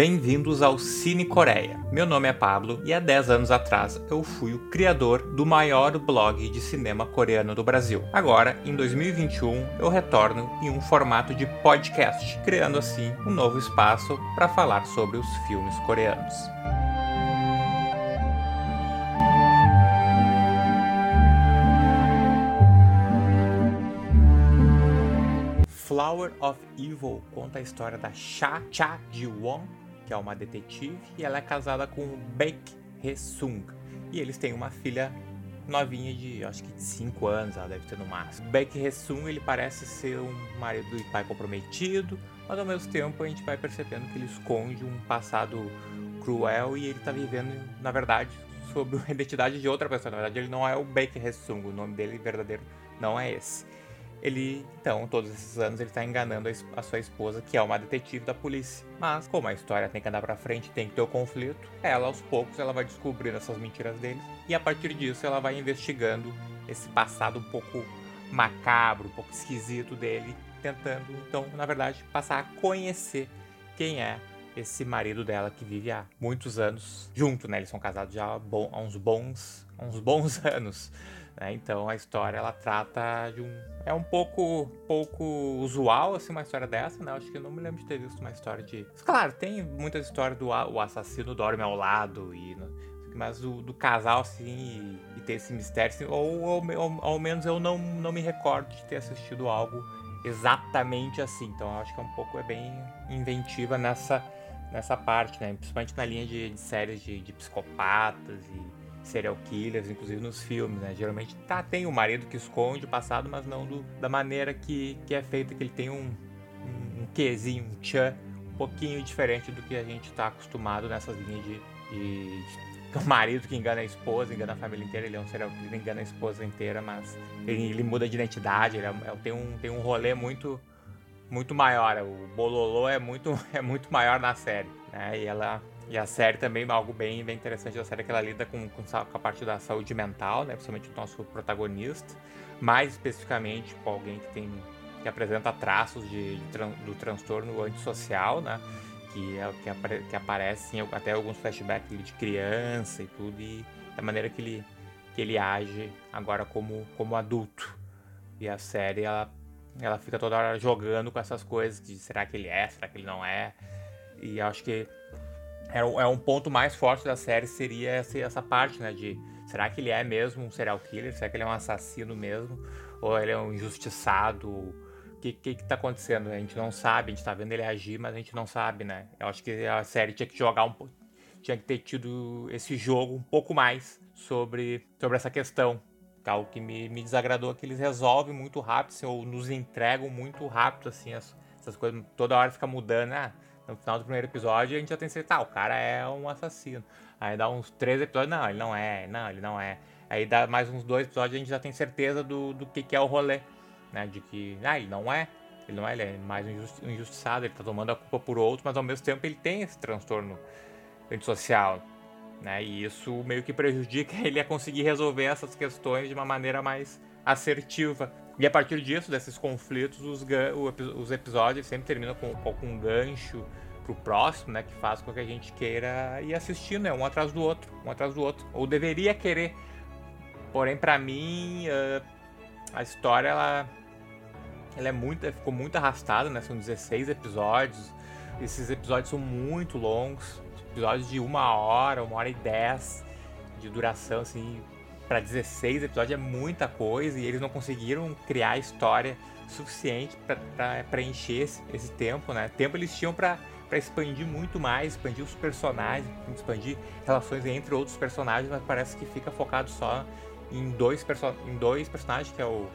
bem-vindos ao Cine Coreia. Meu nome é Pablo e há 10 anos atrás eu fui o criador do maior blog de cinema coreano do Brasil. Agora, em 2021, eu retorno em um formato de podcast, criando assim um novo espaço para falar sobre os filmes coreanos. Flower of Evil conta a história da Cha Cha Ji-won, que é uma detetive, e ela é casada com o Baek Hee-sung. E eles têm uma filha novinha de, acho que de 5 anos, ela deve ter no máximo. Baek Hee-sung, ele parece ser um marido e pai comprometido, mas ao mesmo tempo a gente vai percebendo que ele esconde um passado cruel e ele tá vivendo, na verdade, sob a identidade de outra pessoa. Na verdade, ele não é o Baek Hee-sung, o nome dele verdadeiro não é esse ele, então, todos esses anos ele está enganando a, sua esposa, que é uma detetive da polícia. Mas, como a história tem que andar para frente, tem que ter o conflito, ela aos poucos ela vai descobrindo essas mentiras deles e a partir disso ela vai investigando esse passado um pouco macabro, um pouco esquisito dele, tentando, então, na verdade, passar a conhecer quem é esse marido dela que vive há muitos anos junto, né? Eles são casados já há, há uns bons, há uns bons anos. Né? Então a história ela trata de um. É um pouco, pouco usual assim, uma história dessa, né? Acho que eu não me lembro de ter visto uma história de. Claro, tem muitas histórias do o assassino dorme ao lado e. Mas do, do casal, assim, e, e, ter esse mistério, assim, ou, ou, ao menos eu não, não me recordo de ter assistido algo exatamente assim. Então eu acho que é um pouco é bem inventiva nessa, nessa parte, né? Principalmente na linha de, de séries de, de psicopatas e serial killers, inclusive nos filmes, né? Geralmente tá, tem o marido que esconde o passado, mas não do, da maneira que, que é feita, que ele tem um, um, um quezinho, um tchan, um pouquinho diferente do que a gente tá acostumado nessas linhas de, de, de o marido que engana a esposa, engana a família inteira, ele é um serial killer, engana a esposa inteira, mas ele, ele muda de identidade, ele é, é, tem, um, tem um rolê muito muito maior, o bololô é muito, é muito maior na série, né? E ela e a série também, algo bem, bem interessante da série, é que ela lida com, com, a parte da saúde mental, né? Principalmente o nosso protagonista. Mais especificamente com alguém que tem que apresenta traços de, de do transtorno antissocial, né? Que é que, apare, que aparece em, até alguns flashbacks de criança e tudo, e da maneira que ele, que ele age agora como, como adulto. E a série, ela, ela fica toda hora jogando com essas coisas de será que ele é, será que ele não é. E acho que é, é um ponto mais forte da série seria essa, essa parte, né? De será que ele é mesmo um serial killer? Será que ele é um assassino mesmo? Ou ele é um injustiçado? O que, que, que tá acontecendo? A gente não sabe, a gente tá vendo ele agir, mas a gente não sabe, né? Eu acho que a série tinha que jogar um pouco. Tinha que ter tido esse jogo um pouco mais sobre, sobre essa questão. Algo que me, me desagradou é que eles resolvem muito rápido, assim, ou nos entregam muito rápido, assim, as, essas coisas. Toda hora fica mudando, né? No final do primeiro episódio, a gente já tem certeza, tá, o cara é um assassino. Aí dá uns três episódios, não, ele não é, não, ele não é. Aí dá mais uns dois episódios, a gente já tem certeza do, do que, que é o rolê, né? De que, ah, ele não é, ele não é, ele é mais um injustiçado, ele tá tomando a culpa por outro, mas ao mesmo tempo ele tem esse transtorno antissocial, né? E isso meio que prejudica ele a conseguir resolver essas questões de uma maneira mais assertiva. E a partir disso, desses conflitos, os, os episódios sempre terminam com, com um gancho pro próximo, né? Que faz com que a gente queira ir assistindo, né? Um atrás do outro, um atrás do outro. Ou deveria querer. Porém, para mim, uh, a história, ela, ela é muito, ficou muito arrastada, né? São 16 episódios. Esses episódios são muito longos. Episódios de uma hora, uma hora e dez de duração, assim para 16 episódios é muita coisa e eles não conseguiram criar história suficiente para preencher esse, esse, tempo, né? Tempo eles tinham para expandir muito mais, expandir os personagens, expandir relações entre outros personagens, mas parece que fica focado só em dois, perso em dois personagens, que é o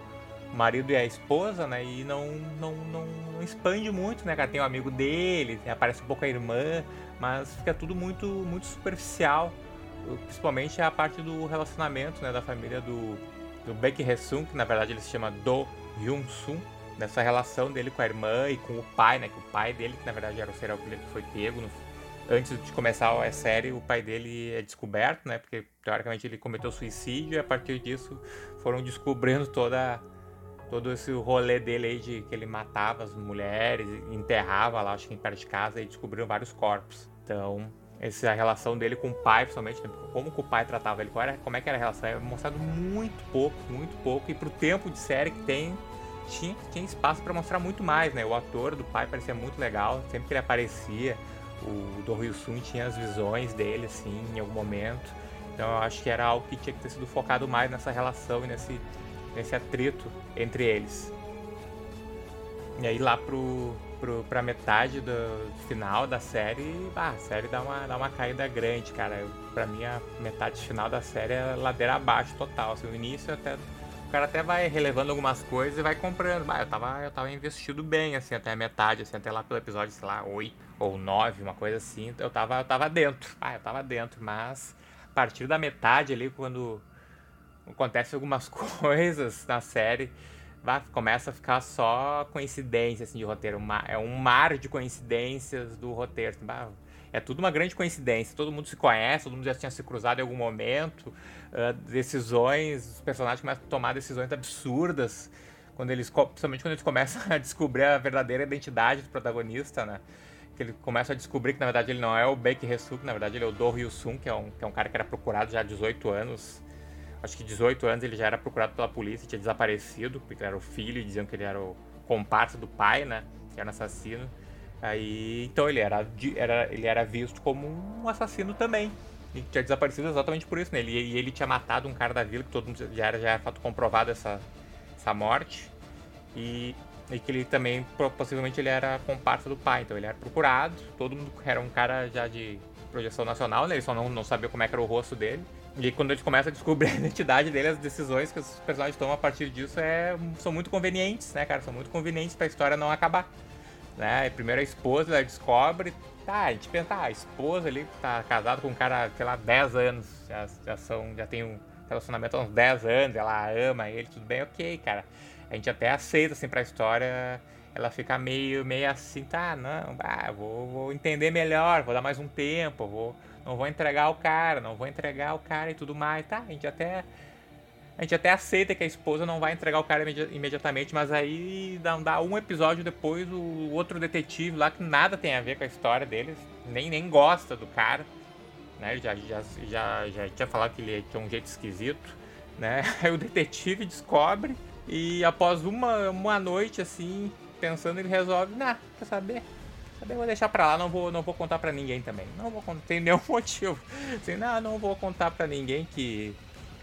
marido e a esposa, né? E não, não, não, não expande muito, né, cara? Tem o um amigo dele, aparece um pouco a irmã, mas fica tudo muito, muito superficial principalmente a parte do relacionamento né, da família do, do Baek Hee-sung, que na verdade ele se chama Do Hyun-sung, dessa relação dele com a irmã e com o pai, né, que o pai dele, que na verdade era o serial killer que foi pego no, antes de começar a série, o pai dele é descoberto, né, porque teoricamente ele cometeu suicídio e a partir disso foram descobrindo toda todo esse rolê dele aí de que ele matava as mulheres, enterrava lá, acho que em perto de casa e descobriram vários corpos. Então, essa relação dele com o pai, principalmente, né? como o pai tratava ele, era, como é que era a relação, é mostrado muito pouco, muito pouco, e pro tempo de série que tem, tinha, tinha espaço para mostrar muito mais, né? O ator do pai parecia muito legal, sempre que ele aparecia, o Do Ryu Sun tinha as visões dele, assim, em algum momento. Então eu acho que era algo que tinha que ter sido focado mais nessa relação e nesse, nesse atrito entre eles. E aí lá pro, pro, pra metade do final da série, a série dá uma, dá uma caída grande, cara. Eu, pra mim a metade final da série é ladeira abaixo total. Assim, o início até o cara até vai relevando algumas coisas e vai comprando. Eu tava, eu tava investido bem, assim, até a metade, assim, até lá pelo episódio, sei lá, 8 ou 9, uma coisa assim. Eu tava, eu tava dentro. Ah, eu tava dentro, mas a partir da metade ali, quando acontece algumas coisas na série, começa a ficar só coincidência assim, de roteiro. É um mar de coincidências do roteiro. É tudo uma grande coincidência. Todo mundo se conhece, todo mundo já tinha se cruzado em algum momento. Uh, decisões, os personagens começam a tomar decisões absurdas. Quando eles, principalmente quando eles começam a descobrir a verdadeira identidade do protagonista, né? Que ele começa a descobrir que na verdade ele não é o Baek Hesu, que na verdade ele é o Do Ryu-sun, que, é um, que é um cara que era procurado já há 18 anos. Acho que 18 anos ele já era procurado pela polícia, tinha desaparecido, porque ele era o filho e diziam que ele era o comparsa do pai, né? Que era um assassino. Aí, então ele era, era, ele era visto como um assassino também. E tinha desaparecido exatamente por isso, né? Ele, e ele tinha matado um cara da vila, que todo mundo já era, já era fato comprovado essa, essa morte. E, e que ele também, possivelmente, ele era comparsa do pai. Então ele era procurado, todo mundo era um cara já de projeção nacional, né? Ele só não, não sabia como é que era o rosto dele. E quando a gente começa a descobrir a identidade dele, as decisões que os personagens tomam a partir disso é, são muito convenientes, né, cara? São muito convenientes para a história não acabar. Né? Primeiro a esposa ela descobre, tá, a gente pensa, tá, a esposa ali tá casada com um cara, sei lá, 10 anos, já, já, são, já tem um relacionamento há uns 10 anos, ela ama ele, tudo bem, ok, cara. A gente até aceita, assim, pra história, ela fica meio, meio assim, tá, não, ah, vou, vou entender melhor, vou dar mais um tempo, vou, não vou entregar o cara, não vou entregar o cara e tudo mais, tá, a gente até a gente até aceita que a esposa não vai entregar o cara imediatamente, mas aí dá, dá, um episódio depois o outro detetive lá que nada tem a ver com a história deles, nem, nem gosta do cara, né? Já, já, já, já tinha falado que ele tinha um jeito esquisito, né? Aí o detetive descobre e após uma, uma noite assim, pensando, ele resolve, nah, quer saber? Saber? Vou deixar pra lá, não vou, não vou contar pra ninguém também. Não vou contar, tem nenhum motivo. Assim, não, não vou contar pra ninguém que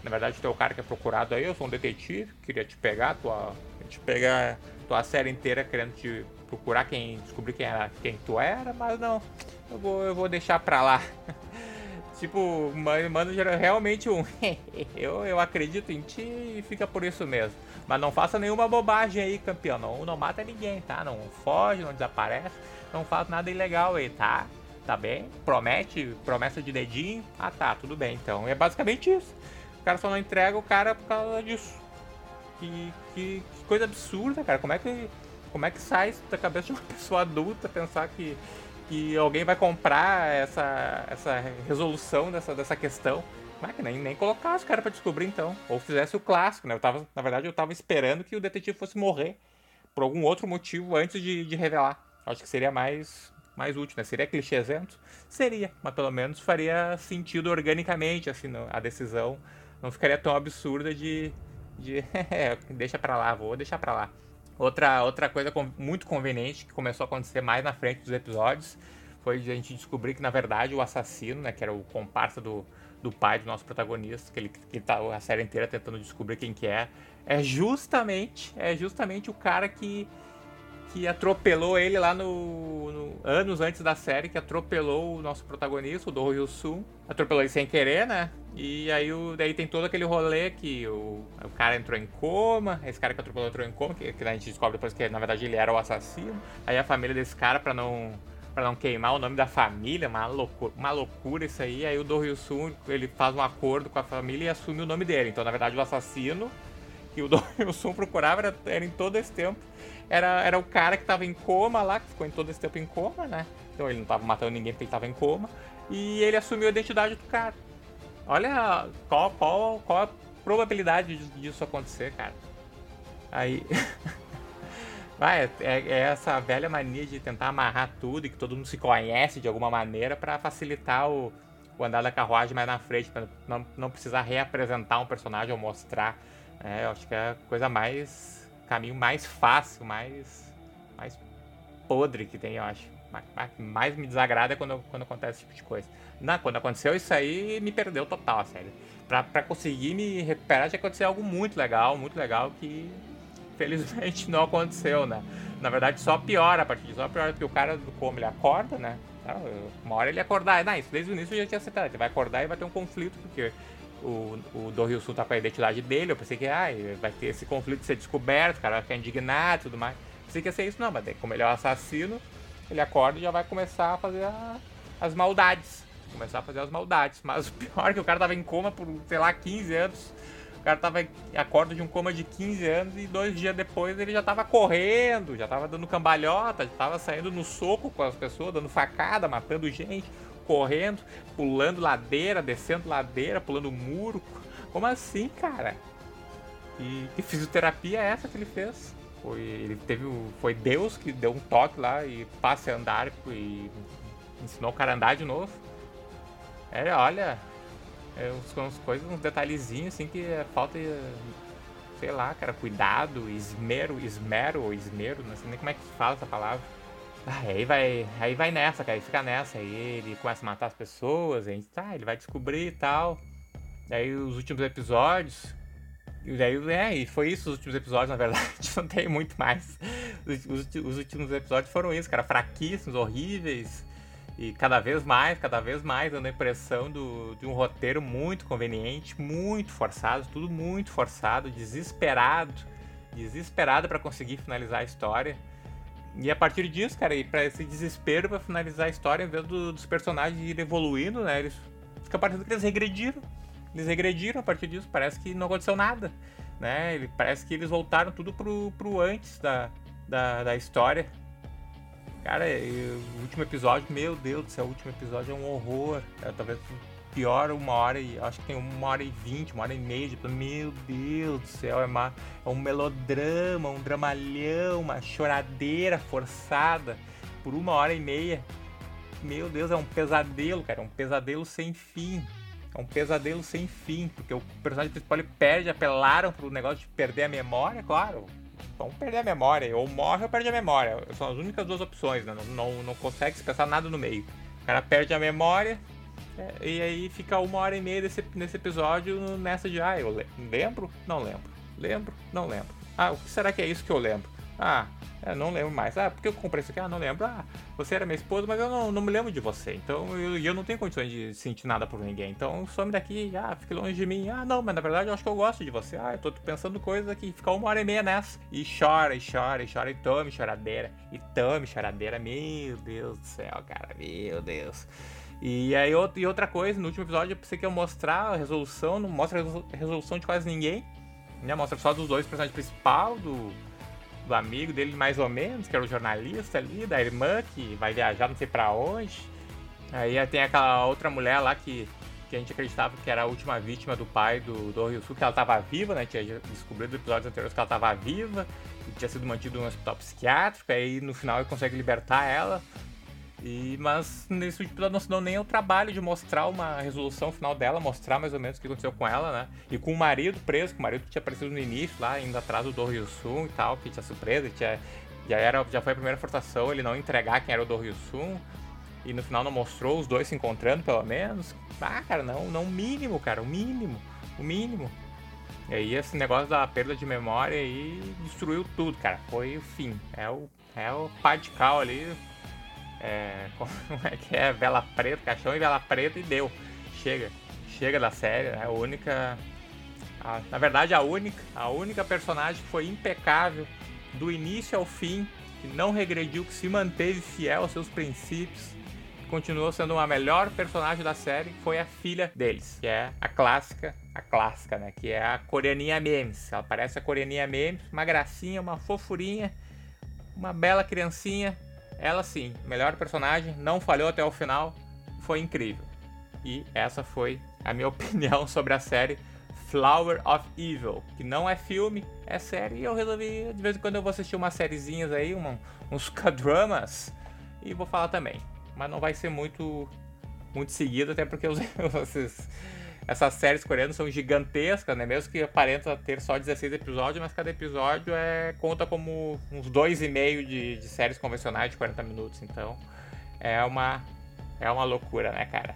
na verdade, tu é o cara que é procurado aí, eu sou um detetive, queria te pegar, tua, te pegar tua série inteira querendo te procurar quem descobrir quem era quem tu era, mas não, eu vou, eu vou deixar pra lá. tipo, mano, realmente um eu, eu acredito em ti e fica por isso mesmo. Mas não faça nenhuma bobagem aí, campeão. Não, não mata ninguém, tá? Não foge, não desaparece, não faz nada ilegal aí, tá? Tá bem? Promete, promessa de dedinho. Ah tá, tudo bem então. É basicamente isso. O cara só não entrega o cara por causa disso. Que, que, que, coisa absurda, cara. Como é que, como é que sai da cabeça de uma pessoa adulta pensar que, que alguém vai comprar essa, essa resolução dessa, dessa questão? Como é que nem, nem colocasse o cara pra descobrir então? Ou fizesse o clássico, né? Eu tava, na verdade, eu tava esperando que o detetive fosse morrer por algum outro motivo antes de, de revelar. Acho que seria mais, mais útil, né? Seria clichêzento? Seria, mas pelo menos faria sentido organicamente, assim, a decisão não ficaria tão absurda de. de é, deixa pra lá, vou deixar pra lá. Outra, outra coisa muito conveniente que começou a acontecer mais na frente dos episódios foi a gente descobrir que, na verdade, o assassino, né, que era o comparsa do, do pai do nosso protagonista, que ele, que tá a série inteira tentando descobrir quem que é, é justamente, é justamente o cara que, que atropelou ele lá no, no, anos antes da série, que atropelou o nosso protagonista, o Do Ryu-sun. Atropelou ele sem querer, né? E aí o, daí tem todo aquele rolê que o, o cara entrou em coma, esse cara que atropelou entrou em coma, que, que a gente descobre depois que na verdade ele era o assassino. Aí a família desse cara, pra não para não queimar o nome da família, uma loucura, uma loucura isso aí. Aí o Do Ryu-sun, ele faz um acordo com a família e assume o nome dele. Então, na verdade, o assassino que o Do Ryu-sun procurava era, era, em todo esse tempo era, era o cara que tava em coma lá, que ficou em todo esse tempo em coma, né? Então ele não tava matando ninguém porque ele tava em coma. E ele assumiu a identidade do cara. Olha qual, qual, qual a probabilidade disso acontecer, cara. Aí. É, é, é, essa velha mania de tentar amarrar tudo e que todo mundo se conhece de alguma maneira para facilitar o, o, andar da carruagem mais na frente, pra não, não precisar reapresentar um personagem ou mostrar. É, eu acho que é a coisa mais. Caminho mais fácil, mais. mais podre que tem, eu acho. Mais, mais me desagrada é quando, quando acontece esse tipo de coisa. Não, quando aconteceu isso aí, me perdeu total, sério. Pra, pra conseguir me recuperar, tinha que acontecer algo muito legal, muito legal que felizmente não aconteceu, né? Na verdade, só piora a partir disso, só piora porque o cara do como ele acorda, né? Tá, uma hora ele acordar, não, isso desde o início eu já tinha acertado, ele vai acordar e vai ter um conflito, porque o, o Do Rio Sul tá com a identidade dele, eu pensei que ah, vai ter esse conflito de ser descoberto, o cara vai ficar indignado e tudo mais. Pensei que ia ser isso, não, mas como ele é um assassino, ele acorda e já vai começar a fazer a, as maldades. Começar a fazer as maldades. Mas o pior é que o cara tava em coma por, sei lá, 15 anos o cara tava acorda de um coma de 15 anos e dois dias depois ele já tava correndo, já tava dando cambalhota, já tava saindo no soco com as pessoas, dando facada, matando gente, correndo, pulando ladeira, descendo ladeira, pulando muro. Como assim, cara? E que fisioterapia é essa que ele fez? Foi, ele teve, foi Deus que deu um toque lá e passe a andar e ensinou o cara a andar de novo. É, olha, é, uns, uns coisas, uns detalhezinhos assim que falta, sei lá, cara, cuidado, esmero, esmero ou esmero, não sei nem como é que fala essa palavra. Ah, aí vai, aí vai nessa, cara, fica nessa, aí ele começa a matar as pessoas, a gente, tá, ele vai descobrir e tal. Daí os últimos episódios, e daí, é, e foi isso os últimos episódios, na verdade, não tem muito mais. Os, os, os últimos episódios foram isso, cara, fraquíssimos, horríveis. E cada vez mais, cada vez mais dando a impressão do, de um roteiro muito conveniente, muito forçado, tudo muito forçado, desesperado, desesperado para conseguir finalizar a história. E a partir disso, cara, e para esse desespero para finalizar a história, em vez do, dos personagens ir evoluindo, né, eles fica parecendo que eles regrediram. Eles regrediram a partir disso, parece que não aconteceu nada, né? Ele, parece que eles voltaram tudo pro, pro antes da, da, da história. Cara, o último episódio, meu Deus do céu, o último episódio é um horror. É, talvez pior uma hora e. Acho que tem uma hora e vinte, uma hora e meia de Meu Deus do céu, é, uma, é um melodrama, um dramalhão, uma choradeira forçada por uma hora e meia. Meu Deus, é um pesadelo, cara. É um pesadelo sem fim. É um pesadelo sem fim. Porque o personagem principal ele perde, apelaram pro negócio de perder a memória, claro vão perder a memória. Ou morre ou perde a memória. São as únicas duas opções, né? Não, não, não consegue se pensar nada no meio. O cara perde a memória é, e aí fica uma hora e meia desse, nesse episódio nessa de ah, eu lembro? Não lembro. Lembro? Não lembro. Ah, o que será que é isso que eu lembro? Ah, eu não lembro mais. Ah, porque eu comprei isso aqui? Ah, não lembro. Ah, você era minha esposa, mas eu não, não me lembro de você. Então eu, eu não tenho condições de sentir nada por ninguém. Então some daqui, ah, fique longe de mim. Ah, não, mas na verdade eu acho que eu gosto de você. Ah, eu tô pensando coisas aqui. Fica uma hora e meia nessa. E chora, e chora, e chora, e tome choradeira. E tome choradeira. Meu Deus do céu, cara. Meu Deus. E aí e outra coisa, no último episódio eu pensei que mostrar a resolução, não mostra a resolução de quase ninguém. Né? Mostra só dos dois personagens principais, do do amigo dele, mais ou menos, que era o jornalista ali, da irmã que vai viajar não sei pra onde. Aí tem aquela outra mulher lá que, que a gente acreditava que era a última vítima do pai do, do Ryusu, que ela tava viva, né? Tinha descobrido no episódios anteriores que ela tava viva e tinha sido mantida em um hospital psiquiátrico. Aí no final ele consegue libertar ela. E, mas nesse último episódio não se deu nem o trabalho de mostrar uma resolução final dela, mostrar mais ou menos o que aconteceu com ela, né? E com o marido preso, com o marido que tinha aparecido no início, lá, indo atrás do Do Ryusun e tal, que tinha surpresa, tinha, já, era, já foi a primeira forçação ele não entregar quem era o Do Ryusun. E no final não mostrou os dois se encontrando, pelo menos. Ah, cara, não, não, o mínimo, cara, o mínimo, o mínimo. E aí esse negócio da perda de memória aí destruiu tudo, cara. Foi o fim. É o, é o cal ali, é, como é que é? Vela preta, caixão e vela preta e deu. Chega. Chega da série, é a única. A, na verdade, a única, a única personagem que foi impecável do início ao fim, que não regrediu, que se manteve fiel aos seus princípios, continuou sendo a melhor personagem da série, foi a filha deles, que é a clássica, a clássica, né? Que é a coreaninha Memes. Ela parece a coreaninha Memes, uma gracinha, uma fofurinha, uma bela criancinha, ela sim, melhor personagem, não falhou até o final, foi incrível. E essa foi a minha opinião sobre a série Flower of Evil, que não é filme, é série, e eu resolvi, de vez em quando eu vou assistir umas sériezinhas aí, uma, uns K-dramas, e vou falar também. Mas não vai ser muito, muito seguido, até porque os, essas séries coreanas são gigantescas, né? Mesmo que aparenta ter só 16 episódios, mas cada episódio é conta como uns dois e meio de, de séries convencionais de 40 minutos. Então é uma, é uma loucura, né, cara?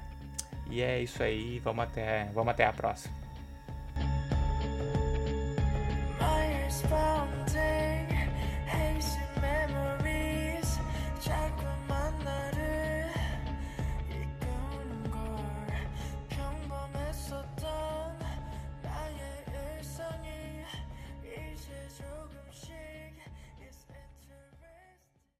E é isso aí, vamos até, vamos até a próxima.